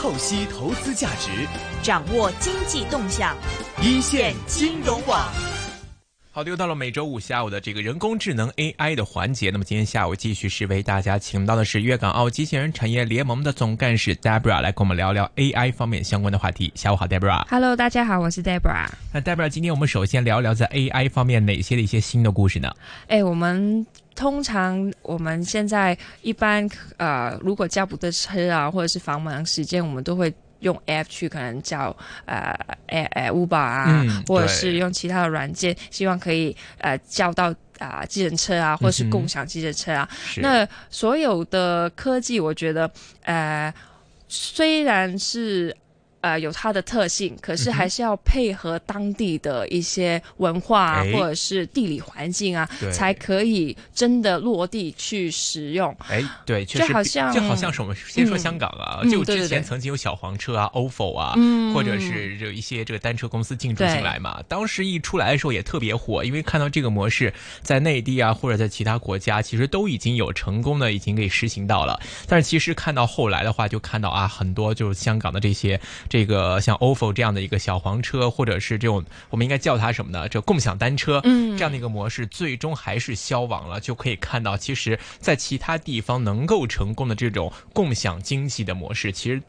透析投资价值，掌握经济动向，一线金融网。好的，又到了每周五下午的这个人工智能 AI 的环节。那么今天下午继续是为大家请到的是粤港澳机器人产业联盟的总干事 Debra 来跟我们聊聊 AI 方面相关的话题。下午好，Debra。Hello，大家好，我是 Debra。那 Debra，今天我们首先聊聊在 AI 方面哪些的一些新的故事呢？哎，我们通常我们现在一般呃，如果叫不得车啊，或者是繁忙时间，我们都会。用 App 去可能叫呃呃呃 Uber 啊，嗯或者是用其他的软件，希望可以呃叫到啊、呃、计程车啊，或者是共享计程车啊。是那所有的科技，我觉得呃虽然是。呃，有它的特性，可是还是要配合当地的一些文化啊，哎或者是地理环境啊，才可以真的落地去使用。哎，对，确实比，就好像就好像是我们先说香港啊，嗯就之前曾经有小黄车啊、ofo 啊，嗯或者是有一些这个单车公司进驻进来嘛。当时一出来的时候也特别火，因为看到这个模式在内地啊，或者在其他国家，其实都已经有成功的已经给实行到了。但是其实看到后来的话，就看到啊，很多就是香港的这些这个像 ofo 这样的一个小黄车，或者是这种我们应该叫它什么呢？这共享单车，嗯这样的一个模式，最终还是消亡了。就可以看到，其实，在其他地方能够成功的这种共享经济的模式，其实。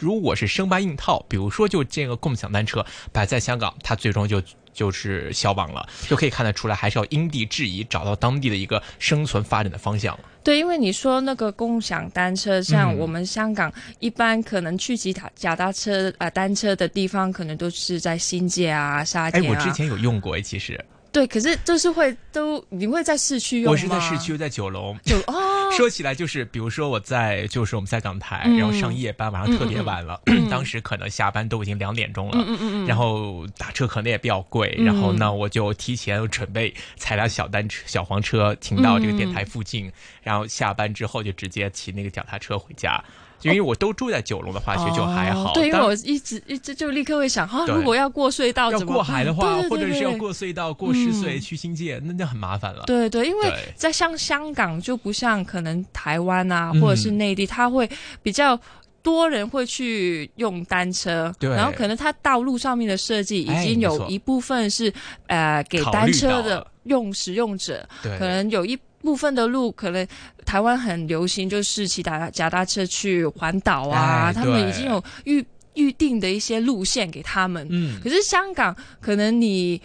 如果是生搬硬套，比如说就这个共享单车摆在香港，它最终就就是消亡了，就可以看得出来，还是要因地制宜，找到当地的一个生存发展的方向。对，因为你说那个共享单车，像嗯我们香港一般可能去骑踏脚踏车啊、呃单车的地方，可能都是在新界啊、沙哎，田啊。我之前有用过，哎，其实对，可是就是会都你会在市区用吗？我是在市区，在九龙。就哦，说起来就是，比如说我在就是我们在港台，嗯然后上夜班，晚上特别晚了，当时可能下班都已经两点钟了，嗯嗯嗯嗯，然后打车可能也比较贵，嗯然后呢，我就提前准备踩辆小单车、小黄车停到这个电台附近，然后下班之后就直接骑那个脚踏车回家。就因为我都住在九龙的话，其实就还好。哦对，因为我一直一直就立刻会想，啊，如果要过隧道要过海的？话，对对对或者是要过隧道、过湿隧嗯去新界，那就很麻烦了。对对，因为在像香港就不像可能台湾啊，嗯或者是内地，它会比较。多人会去用单车，对。然后可能它道路上面的设计已经有一部分是、呃给单车的用使用者，对，可能有一部分的路，可能台湾很流行，就是骑脚脚踏车去环岛啊，哎他们已经有预预定的一些路线给他们。嗯，可是香港，可能你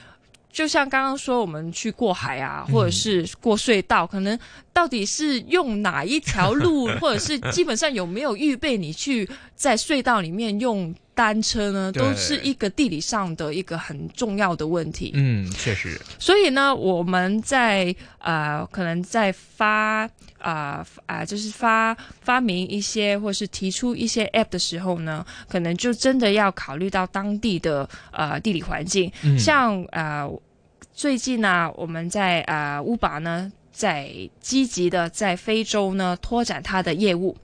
就像刚刚说，我们去过海啊，嗯。或者是过隧道，可能到底是用哪一条路，或者是基本上有没有预备你去在隧道里面用单车呢？都是一个地理上的一个很重要的问题。嗯，确实，所以呢，我们在呃，可能在发啊啊、就是发发明一些或是提出一些 app 的时候呢，可能就真的要考虑到当地的呃地理环境，嗯，像呃最近呢、我们在啊乌巴呢。在积极的在非洲呢拓展它的业务，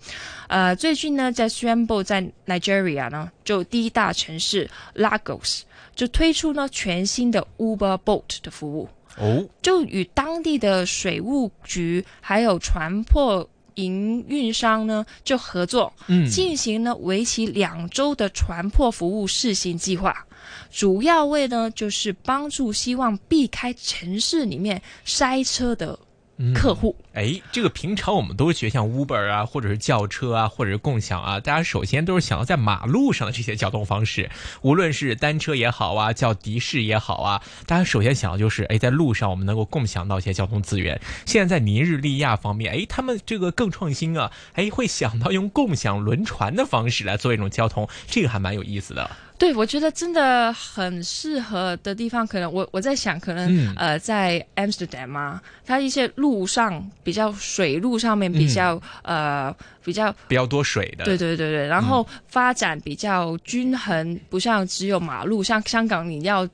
呃，最近呢在宣布在 Nigeria 呢，就第一大城市 Lagos 就推出呢全新的 Uber Boat 的服务，哦，就与当地的水务局还有船舶营运商呢就合作，嗯，进行呢为期两周的船舶服务试行计划，主要为呢就是帮助希望避开城市里面塞车的嗯客户。哎，这个平常我们都学像 Uber 啊，或者是轿车啊，或者是共享啊，大家首先都是想要在马路上的这些交通方式，无论是单车也好啊，叫的士也好啊，大家首先想的就是，哎，在路上我们能够共享到一些交通资源。现在在尼日利亚方面，哎，他们这个更创新啊，哎，会想到用共享轮船的方式来做一种交通，这个还蛮有意思的。对，我觉得真的很适合的地方，可能我我在想，可能、嗯。呃，在 Amsterdam 啊，它一些路上比较水路上面比较、呃比较比较多水的，对对对对，然后发展比较均衡，不像只有马路，像香港你要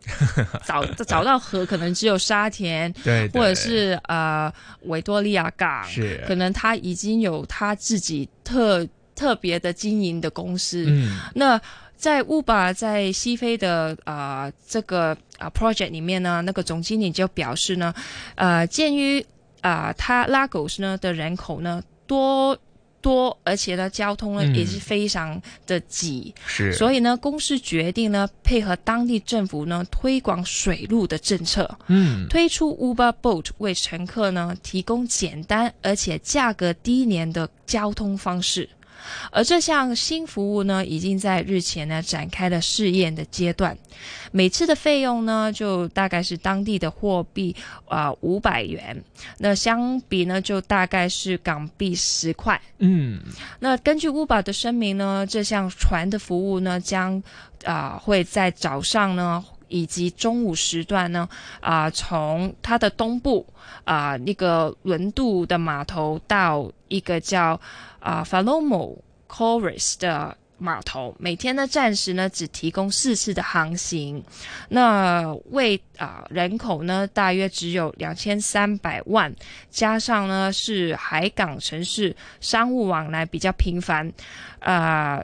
找 找到河，可能只有沙田对，对或者是呃维多利亚港，是。可能它已经有它自己特特别的经营的公司。嗯。那在 Uber 在西非的呃这个啊 project 里面呢，那个总经理就表示呢，呃，鉴于啊、呃、它 Lagos 呢的人口呢多多，而且呢，交通呢、嗯。也是非常的挤，是，所以呢，公司决定呢，配合当地政府呢，推广水路的政策，嗯，推出 Uber Boat 为乘客呢提供简单而且价格低廉的交通方式。而这项新服务呢，已经在日前呢展开了试验的阶段，每次的费用呢，就大概是当地的货币啊五百元，那相比呢，就大概是港币十块。嗯，那根据 Uber 的声明呢，这项船的服务呢，将啊、会在早上呢以及中午时段呢啊、从它的东部啊、那个轮渡的码头到一个叫啊、Falomo Chorus 的。码头每天呢暂时呢只提供四次的航行，那为啊、人口呢大约只有两千三百万，加上呢是海港城市，商务往来比较频繁，啊、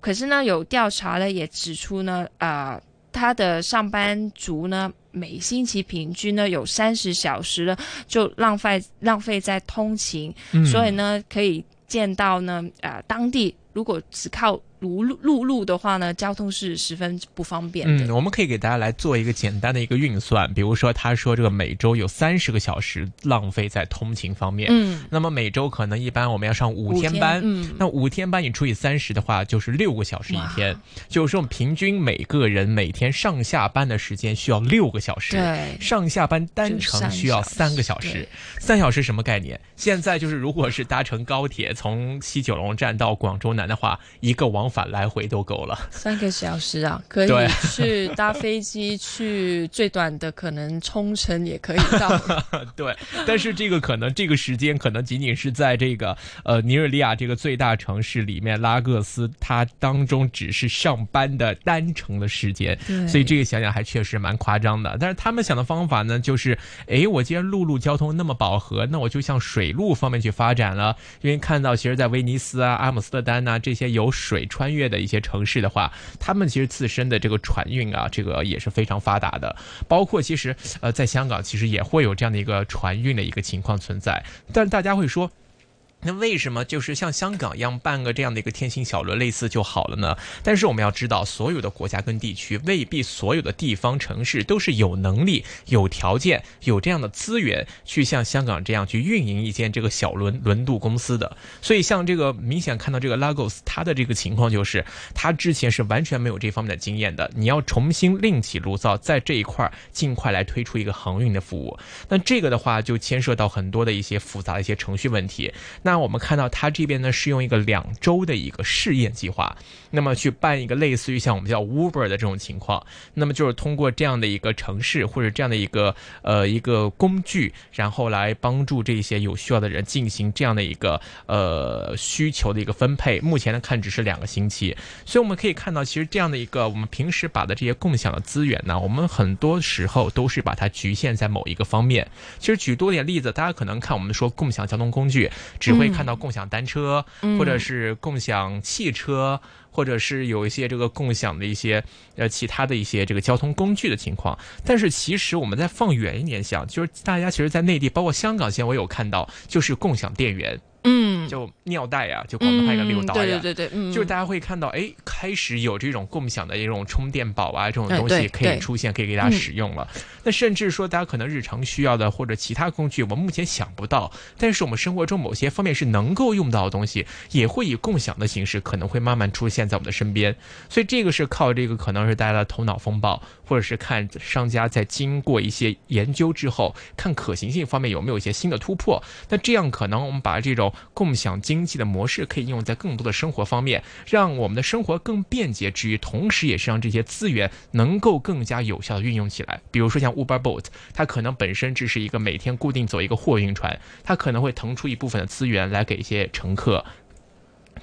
可是呢有调查呢也指出呢，啊、他的上班族呢每星期平均呢有三十小时呢就浪费浪费在通勤，嗯。所以呢可以见到呢，呃，当地如果只靠陆路陆路的话呢，交通是十分不方便的。嗯，我们可以给大家来做一个简单的一个运算，比如说他说这个每周有三十个小时浪费在通勤方面，嗯，那么每周可能一般我们要上五五天班，嗯，那五天班你除以三十的话，就是六个小时一天，就是说平均每个人每天上下班的时间需要六个小时。对，上下班单程需要三个小时，三小时什么概念？现在就是如果是搭乘高铁从西九龙站到广州南的话，一个往返来回都够了。三个小时啊，可以去搭飞机去最短的可能冲绳也可以到。对，但是这个可能这个时间可能仅仅是在这个呃尼日利亚这个最大城市里面拉各斯，它当中只是上班的单程的时间，对所以这个想想还确实蛮夸张的。但是他们想的方法呢，就是哎，我既然陆路交通那么饱和，那我就向水路方面去发展了。因为看到其实，在威尼斯啊、阿姆斯特丹呐、这些有水穿越的一些城市的话，他们其实自身的这个船运啊，这个也是非常发达的。包括其实呃，在香港其实也会有这样的一个船运的一个情况存在，但大家会说。那为什么就是像香港一样办个这样的一个天星小轮类似就好了呢？但是我们要知道，所有的国家跟地区未必所有的地方城市都是有能力、有条件、有这样的资源去像香港这样去运营一间这个小轮轮渡公司的。所以像这个明显看到这个 Lagos，它的这个情况就是，它之前是完全没有这方面的经验的。你要重新另起炉灶，在这一块尽快来推出一个航运的服务。那这个的话就牵涉到很多的一些复杂的一些程序问题。那那我们看到它这边呢是用一个两周的一个试验计划，那么去办一个类似于像我们叫 Uber 的这种情况，那么就是通过这样的一个城市或者这样的一个呃一个工具，然后来帮助这些有需要的人进行这样的一个呃需求的一个分配。目前呢看只是两个星期，所以我们可以看到，其实这样的一个我们平时把的这些共享的资源呢，我们很多时候都是把它局限在某一个方面。其实举多点例子，大家可能看我们说共享交通工具，只会看到共享单车，嗯。或者是共享汽车。或者是有一些这个共享的一些呃其他的一些这个交通工具的情况，但是其实我们再放远一点想，就是大家其实，在内地包括香港，现在我有看到，就是共享电源，嗯，就尿袋啊、就广东话一个六刀呀，对对对对，嗯，就是大家会看到，哎，开始有这种共享的一种充电宝啊，这种哎东西可以出现，可以给大家使用了。那甚至说，大家可能日常需要的或者其他工具，我们目前想不到，但是我们生活中某些方面是能够用到的东西，也会以共享的形式，可能会慢慢出现在我们的身边。所以这个是靠这个可能是大家的头脑风暴，或者是看商家在经过一些研究之后，看可行性方面有没有一些新的突破。那这样可能我们把这种共享经济的模式可以应用在更多的生活方面，让我们的生活更便捷之余，同时也是让这些资源能够更加有效的运用起来。比如说像 Uber Boat，它可能本身只是一个每天固定走一个货运船，它可能会腾出一部分的资源来给一些乘客。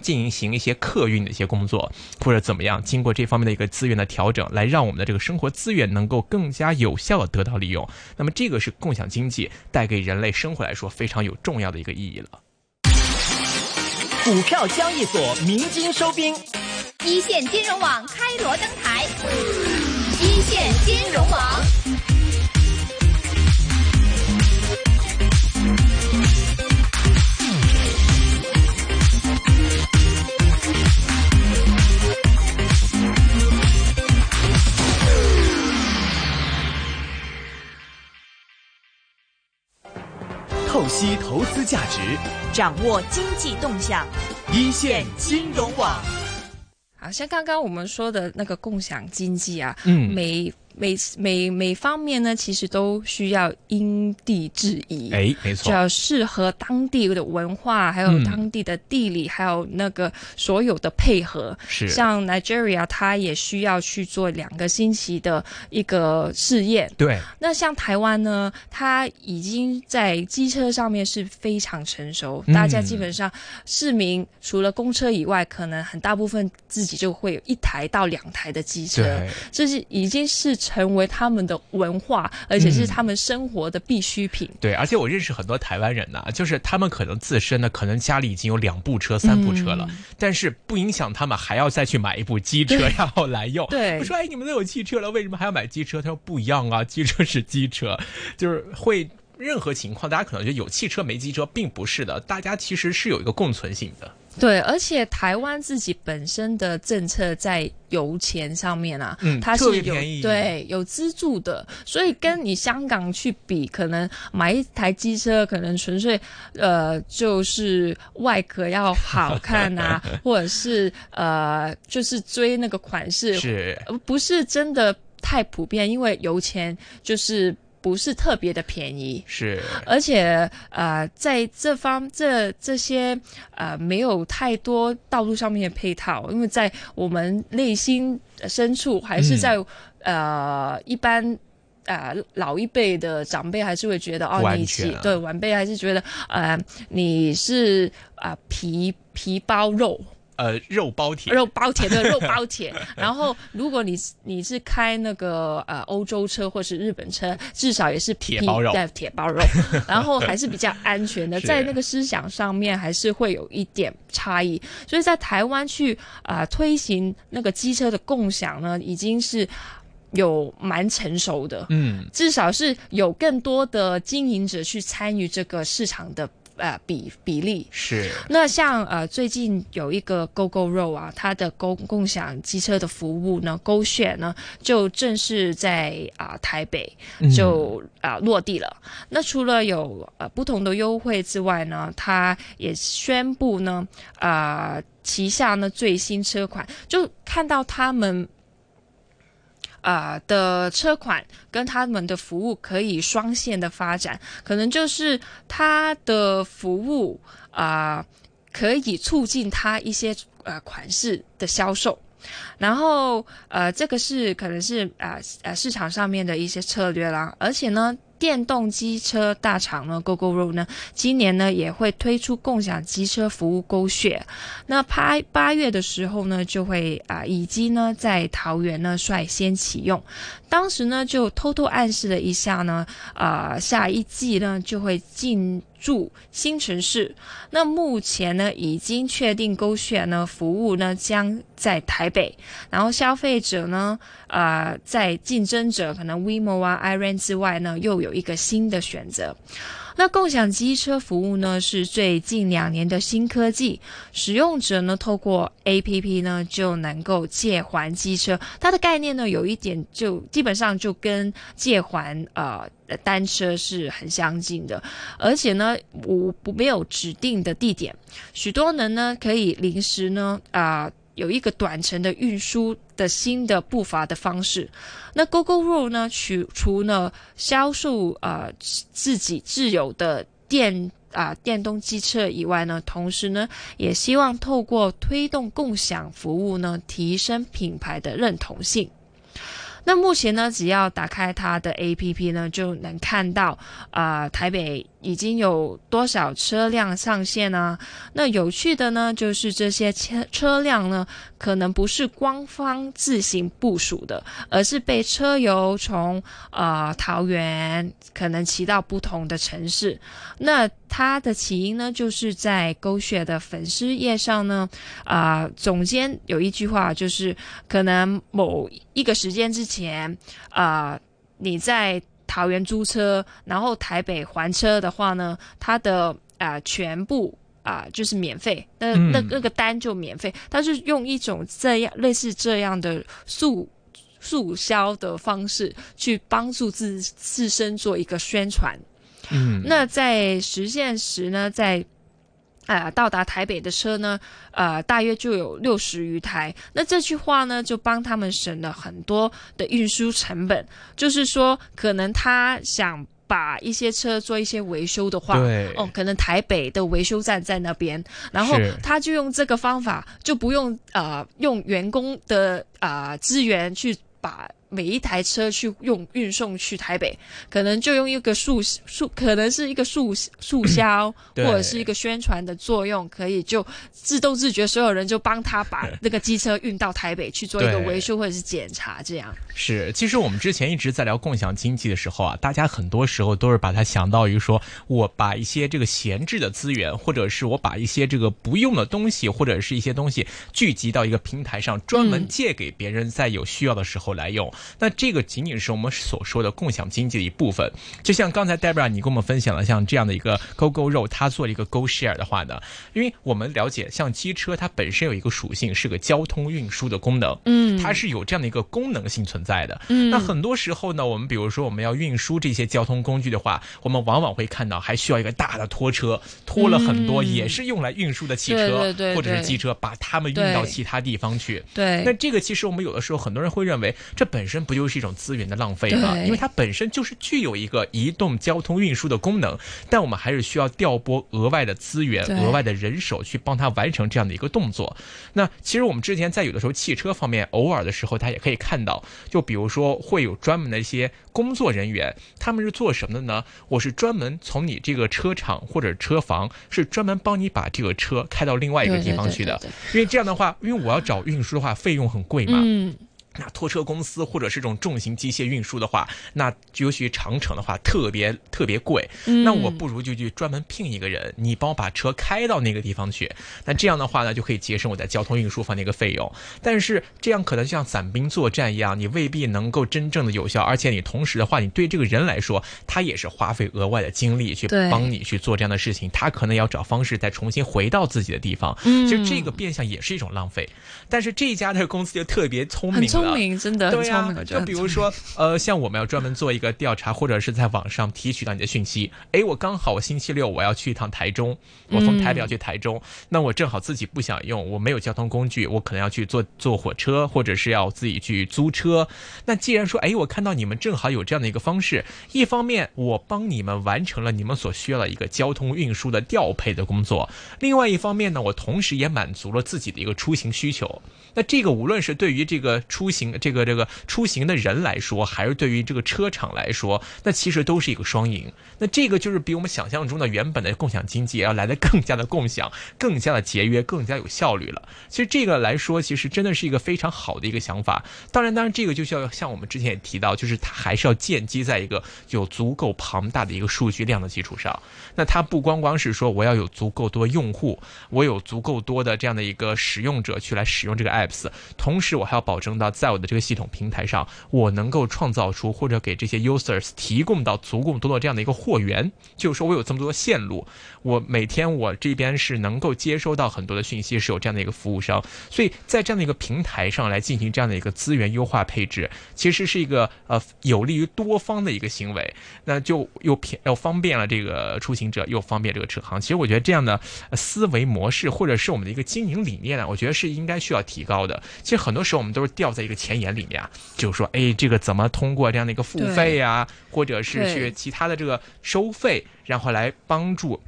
进行一些客运的一些工作，或者怎么样，经过这方面的一个资源的调整，来让我们的这个生活资源能够更加有效的得到利用。那么，这个是共享经济带给人类生活来说非常有重要的一个意义了。股票交易所鸣金收兵，一线金融网开锣登掌握经济动向，一线金融网。好像刚刚我们说的那个共享经济啊，嗯每每每每方面呢，其实都需要因地制宜。哎，没错，就要适合当地的文化，还有嗯当地的地理，还有那个所有的配合。是像 Nigeria，它也需要去做两个星期的一个试验。对，那像台湾呢，它已经在机车上面是非常成熟，嗯大家基本上市民除了公车以外，可能很大部分自己就会有一台到两台的机车。这是已经是成为他们的文化，而且是他们生活的必需品。对，而且我认识很多台湾人呐、就是他们可能自身呢，可能家里已经有两部车、三部车了，嗯但是不影响他们还要再去买一部机车，然后来用。对我说，哎，你们都有汽车了，为什么还要买机车？他说不一样啊，机车是机车，就是会任何情况，大家可能觉得有汽车没机车，并不是的，大家其实是有一个共存性的。对，而且台湾自己本身的政策在油钱上面啊，嗯它是有对有资助的，所以跟你香港去比，可能买一台机车，可能纯粹呃就是外壳要好 看啊，或者是呃就是追那个款式，是，呃不是真的太普遍，因为油钱就是不是特别的便宜。是，而且呃，在这方这这些呃没有太多道路上面的配套，因为在我们内心深处，还是在、呃一般。呃，老一辈的长辈还是会觉得哦你对晚辈还是觉得呃你是啊、呃皮皮包肉，呃，肉包铁，肉包铁对肉包铁。然后如果你是你是开那个呃欧洲车或是日本车，至少也是皮铁包肉对铁包肉，然后还是比较安全的，在那个思想上面还是会有一点差异。所以在台湾去啊、推行那个机车的共享呢，已经是有蛮成熟的。嗯，至少是有更多的经营者去参与这个市场的呃比比例。是，那像呃最近有一个 GO GO Road 啊，它的共共享机车的服务呢，GO Share 呢就正式在啊、台北就啊、落地了。那除了有呃不同的优惠之外呢，它也宣布呢啊、旗下呢最新车款，就看到他们。啊、的车款跟他们的服务可以双线的发展，可能就是他的服务啊、可以促进他一些呃款式的销售。然后呃，这个是可能是啊呃市场上面的一些策略啦，而且呢，电动机车大厂呢 GoGo Road 呢，今年呢也会推出共享机车服务勾血。那八八月的时候呢，就会啊、已经呢在桃园呢率先启用。当时呢就偷偷暗示了一下呢，啊、下一季呢就会进驻新城市。那目前呢已经确定勾选呢服务呢将在台北，然后消费者呢，呃，在竞争者可能 Vimo 啊、iRent 之外呢，又有一个新的选择。那共享机车服务呢，是最近两年的新科技。使用者呢，透过 APP 呢，就能够借还机车。它的概念呢，有一点就基本上就跟借还呃单车是很相近的，而且呢，我不没有指定的地点，许多人呢可以临时呢啊、有一个短程的运输的新的步伐的方式。那 GoGo Road 呢，除除呢销售呃自己自有的电啊、电动机车以外呢，同时呢也希望透过推动共享服务呢，提升品牌的认同性。那目前呢，只要打开它的 APP 呢，就能看到啊、台北已经有多少车辆上线呢？那有趣的呢，就是这些车车辆呢，可能不是官方自行部署的，而是被车友从呃桃园可能骑到不同的城市。那它的起因呢，就是在狗血的粉丝页上呢，啊、总监有一句话，就是可能某一个时间之前，啊、你在桃园租车，然后台北还车的话呢，它的啊、全部。啊、就是免费，那那嗯那个单就免费。它是用一种这样类似这样的速速销的方式去帮助自自身做一个宣传。嗯，那在实现时呢，在呃到达台北的车呢，呃大约就有六十余台。那这句话呢，就帮他们省了很多的运输成本。就是说，可能他想把一些车做一些维修的话，对哦，可能台北的维修站在那边，然后他就用这个方法，就不用呃用员工的啊、呃资源去把。每一台车去用运送去台北，可能就用一个速速，可能是一个速速销，或者是一个宣传的作用，可以就自动自觉，所有人就帮他把那个机车运到台北去做一个维修或者是检查，这样。是，其实我们之前一直在聊共享经济的时候啊，大家很多时候都是把它想到于说，我把一些这个闲置的资源，或者是我把一些这个不用的东西，或者是一些东西聚集到一个平台上，专门嗯借给别人，在有需要的时候来用。那这个仅仅是我们所说的共享经济的一部分。就像刚才 Debra 你跟我们分享了像这样的一个 Go Go 肉，它做了一个 Go Share 的话呢，因为我们了解，像机车它本身有一个属性，是个交通运输的功能，嗯它是有这样的一个功能性存在的。嗯那很多时候呢，我们比如说我们要运输这些交通工具的话，我们往往会看到还需要一个大的拖车，拖了很多嗯也是用来运输的汽车、或者是机车，把它们运到其他地方去。对，那这个其实我们有的时候很多人会认为，这本身不就是一种资源的浪费吗？因为它本身就是具有一个移动交通运输的功能，但我们还是需要调拨额外的资源、额外的人手去帮它完成这样的一个动作。那其实我们之前在有的时候汽车方面，偶尔的时候，大家也可以看到，就比如说会有专门的一些工作人员，他们是做什么的呢？我是专门从你这个车厂或者车房，是专门帮你把这个车开到另外一个地方去的对。因为这样的话，因为我要找运输的话，费用很贵嘛。嗯，那拖车公司或者是这种重型机械运输的话，那尤其长城的话，特别特别贵。嗯那我不如就去专门聘一个人，你帮我把车开到那个地方去。那这样的话呢，就可以节省我在交通运输方面的一个费用。但是这样可能像散兵作战一样，你未必能够真正的有效，而且你同时的话，你对这个人来说，他也是花费额外的精力去帮你去做这样的事情，他可能要找方式再重新回到自己的地方。嗯其实这个变相也是一种浪费。但是这家的公司就特别聪明聪明，真的很对呀、聪明，就比如说，呃，像我们要专门做一个调查，或者是在网上提取到你的讯息。哎，我刚好我星期六我要去一趟台中，我从台北要去台中，那我正好自己不想用，我没有交通工具，我可能要去坐坐火车，或者是要自己去租车。那既然说，哎，我看到你们正好有这样的一个方式，一方面我帮你们完成了你们所需要的一个交通运输的调配的工作，另外一方面呢，我同时也满足了自己的一个出行需求。那这个无论是对于这个出行这个这个出行的人来说，还是对于这个车厂来说，那其实都是一个双赢。那这个就是比我们想象中的原本的共享经济要来的更加的共享，更加的节约，更加有效率了。其实这个来说，其实真的是一个非常好的一个想法。当然，当然这个就需要像我们之前也提到，就是它还是要建基在一个有足够庞大的一个数据量的基础上。那它不光光是说我要有足够多用户，我有足够多的这样的一个使用者去来使用这个 App 同时我还要保证到在我的这个系统平台上，我能够创造出或者给这些 users 提供到足够多的这样的一个货源，就是说我有这么多线路，我每天我这边是能够接收到很多的讯息，是有这样的一个服务商，所以在这样的一个平台上来进行这样的一个资源优化配置，其实是一个呃有利于多方的一个行为，那就又便又方便了这个出行者，又方便这个车行。其实我觉得这样的思维模式或者是我们的一个经营理念呢，我觉得是应该需要提高的。其实很多时候我们都是掉在一个前沿里面啊，就是说，哎，这个怎么通过这样的一个付费啊、或者是去其他的这个收费，然后来帮助。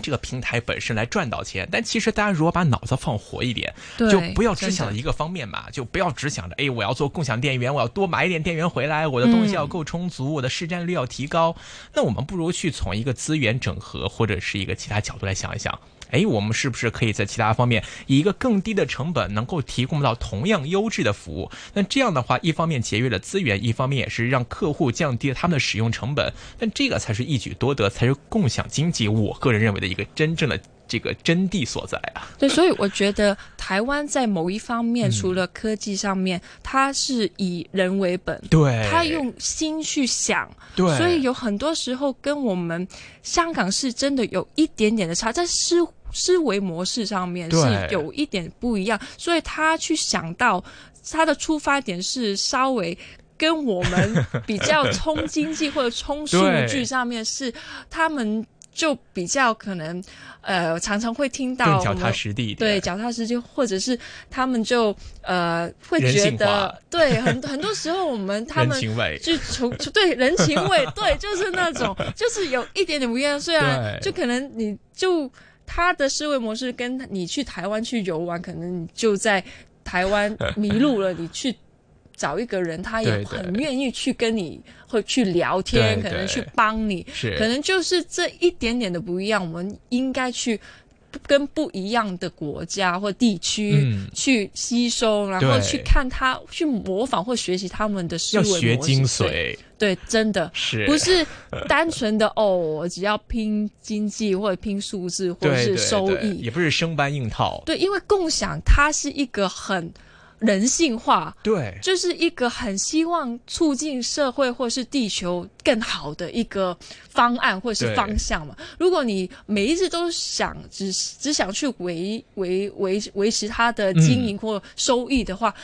这个平台本身来赚到钱，但其实大家如果把脑子放活一点，就不要只想着一个方面嘛，就不要只想着，哎，我要做共享电源，我要多买一点电源回来，我的东西要够充足，我的市占率要提高。那我们不如去从一个资源整合或者是一个其他角度来想一想。哎，我们是不是可以在其他方面以一个更低的成本，能够提供到同样优质的服务？那这样的话，一方面节约了资源，一方面也是让客户降低了他们的使用成本。但这个才是一举多得，才是共享经济。我个人认为的一个真正的这个真谛所在啊。对，所以我觉得台湾在某一方面，嗯除了科技上面，它是以人为本，对他用心去想，对，所以有很多时候跟我们香港是真的有一点点的差，在思思维模式上面是有一点不一样，所以他去想到他的出发点是稍微。跟我们比较冲经济或者冲数据上面是他们。就比较可能，呃，常常会听到更脚踏实地一点，对，脚踏实地，或者是他们就呃会觉得，对，很很多时候我们他们就从对人情味，对，就是那种，就是有一点点不一样。虽然就可能你就他的思维模式跟你去台湾去游玩，可能你就在台湾 迷路了，你去。找一个人，他也很愿意去跟你会去聊天，可能去帮你，可能就是这一点点的不一样。我们应该去跟不一样的国家或地区去吸收，然后去看他，去模仿或学习他们的思维学精髓。对，真的是不是单纯的哦？我只要拼经济或者拼数字或者是收益，也不是生搬硬套。对，因为共享它是一个很。人性化，对，就是一个很希望促进社会或是地球更好的一个方案或是方向嘛。如果你每一次都想只只想去维维维维持它的经营或收益的话。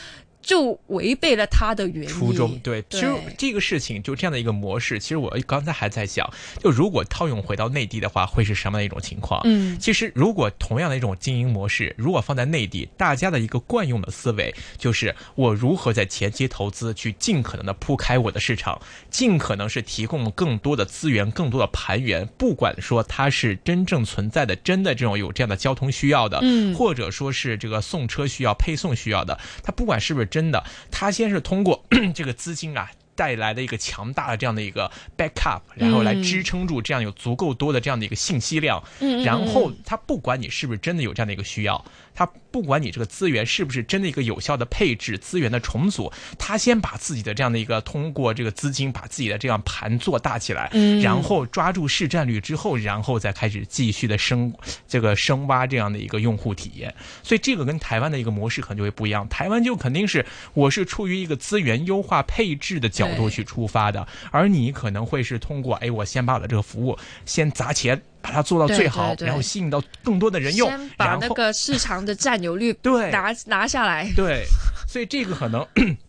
就违背了他的原初衷，对，其实这个事情就这样的一个模式，其实我刚才还在想，就如果套用回到内地的话，会是什么样的一种情况？嗯，其实如果同样的一种经营模式，如果放在内地，大家的一个惯用的思维就是我如何在前期投资去尽可能的铺开我的市场，尽可能是提供更多的资源、更多的盘源，不管说它是真正存在的、真的这种有这样的交通需要的，嗯，或者说是这个送车需要、配送需要的，它不管是不是真。真的，他先是通过 这个资金啊带来的一个强大的这样的一个 backup，然后来支撑住这样有足够多的这样的一个信息量，嗯然后他不管你是不是真的有这样的一个需要，他。不管你这个资源是不是真的一个有效的配置、资源的重组，他先把自己的这样的一个通过这个资金把自己的这样盘做大起来，嗯，然后抓住市占率之后，然后再开始继续的深这个深挖这样的一个用户体验。所以这个跟台湾的一个模式可能就会不一样。台湾就肯定是我是出于一个资源优化配置的角度去出发的，而你可能会是通过哎，我先把我的这个服务先砸钱。把它做到最好，然后吸引到更多的人用，把那个市场的占有率对拿拿下来。对，所以这个可能。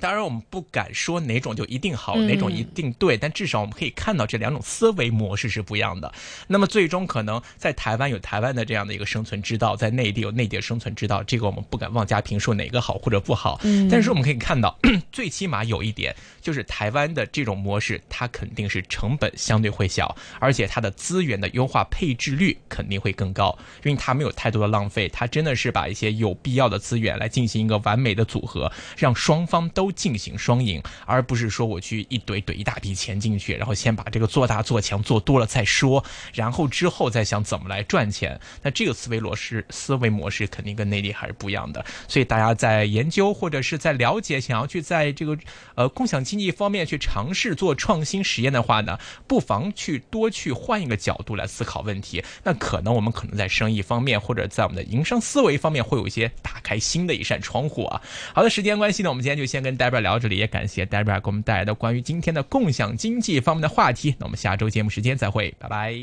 当然，我们不敢说哪种就一定好，哪种一定对，但至少我们可以看到这两种思维模式是不一样的。那么最终可能在台湾有台湾的这样的一个生存之道，在内地有内地的生存之道，这个我们不敢妄加评说哪个好或者不好。嗯，但是我们可以看到，最起码有一点就是台湾的这种模式，它肯定是成本相对会小，而且它的资源的优化配置率肯定会更高，因为它没有太多的浪费，它真的是把一些有必要的资源来进行一个完美的组合，让双方都。都进行双赢，而不是说我去一怼怼一大笔钱进去，然后先把这个做大做强做多了再说，然后之后再想怎么来赚钱。那这个思维模式思维模式肯定跟内地还是不一样的。所以大家在研究或者是在了解，想要去在这个呃共享经济方面去尝试做创新实验的话呢，不妨去多去换一个角度来思考问题。那可能我们可能在生意方面或者在我们的营商思维方面会有一些打开新的一扇窗户啊。好的，时间关系呢，我们今天就先跟。代表聊到这里，也感谢 Debra 给我们带来的关于今天的共享经济方面的话题。那我们下周节目时间再会，拜拜。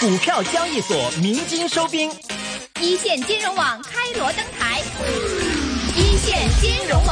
股票交易所鸣金收兵，一线金融网开锣登台，一线金融。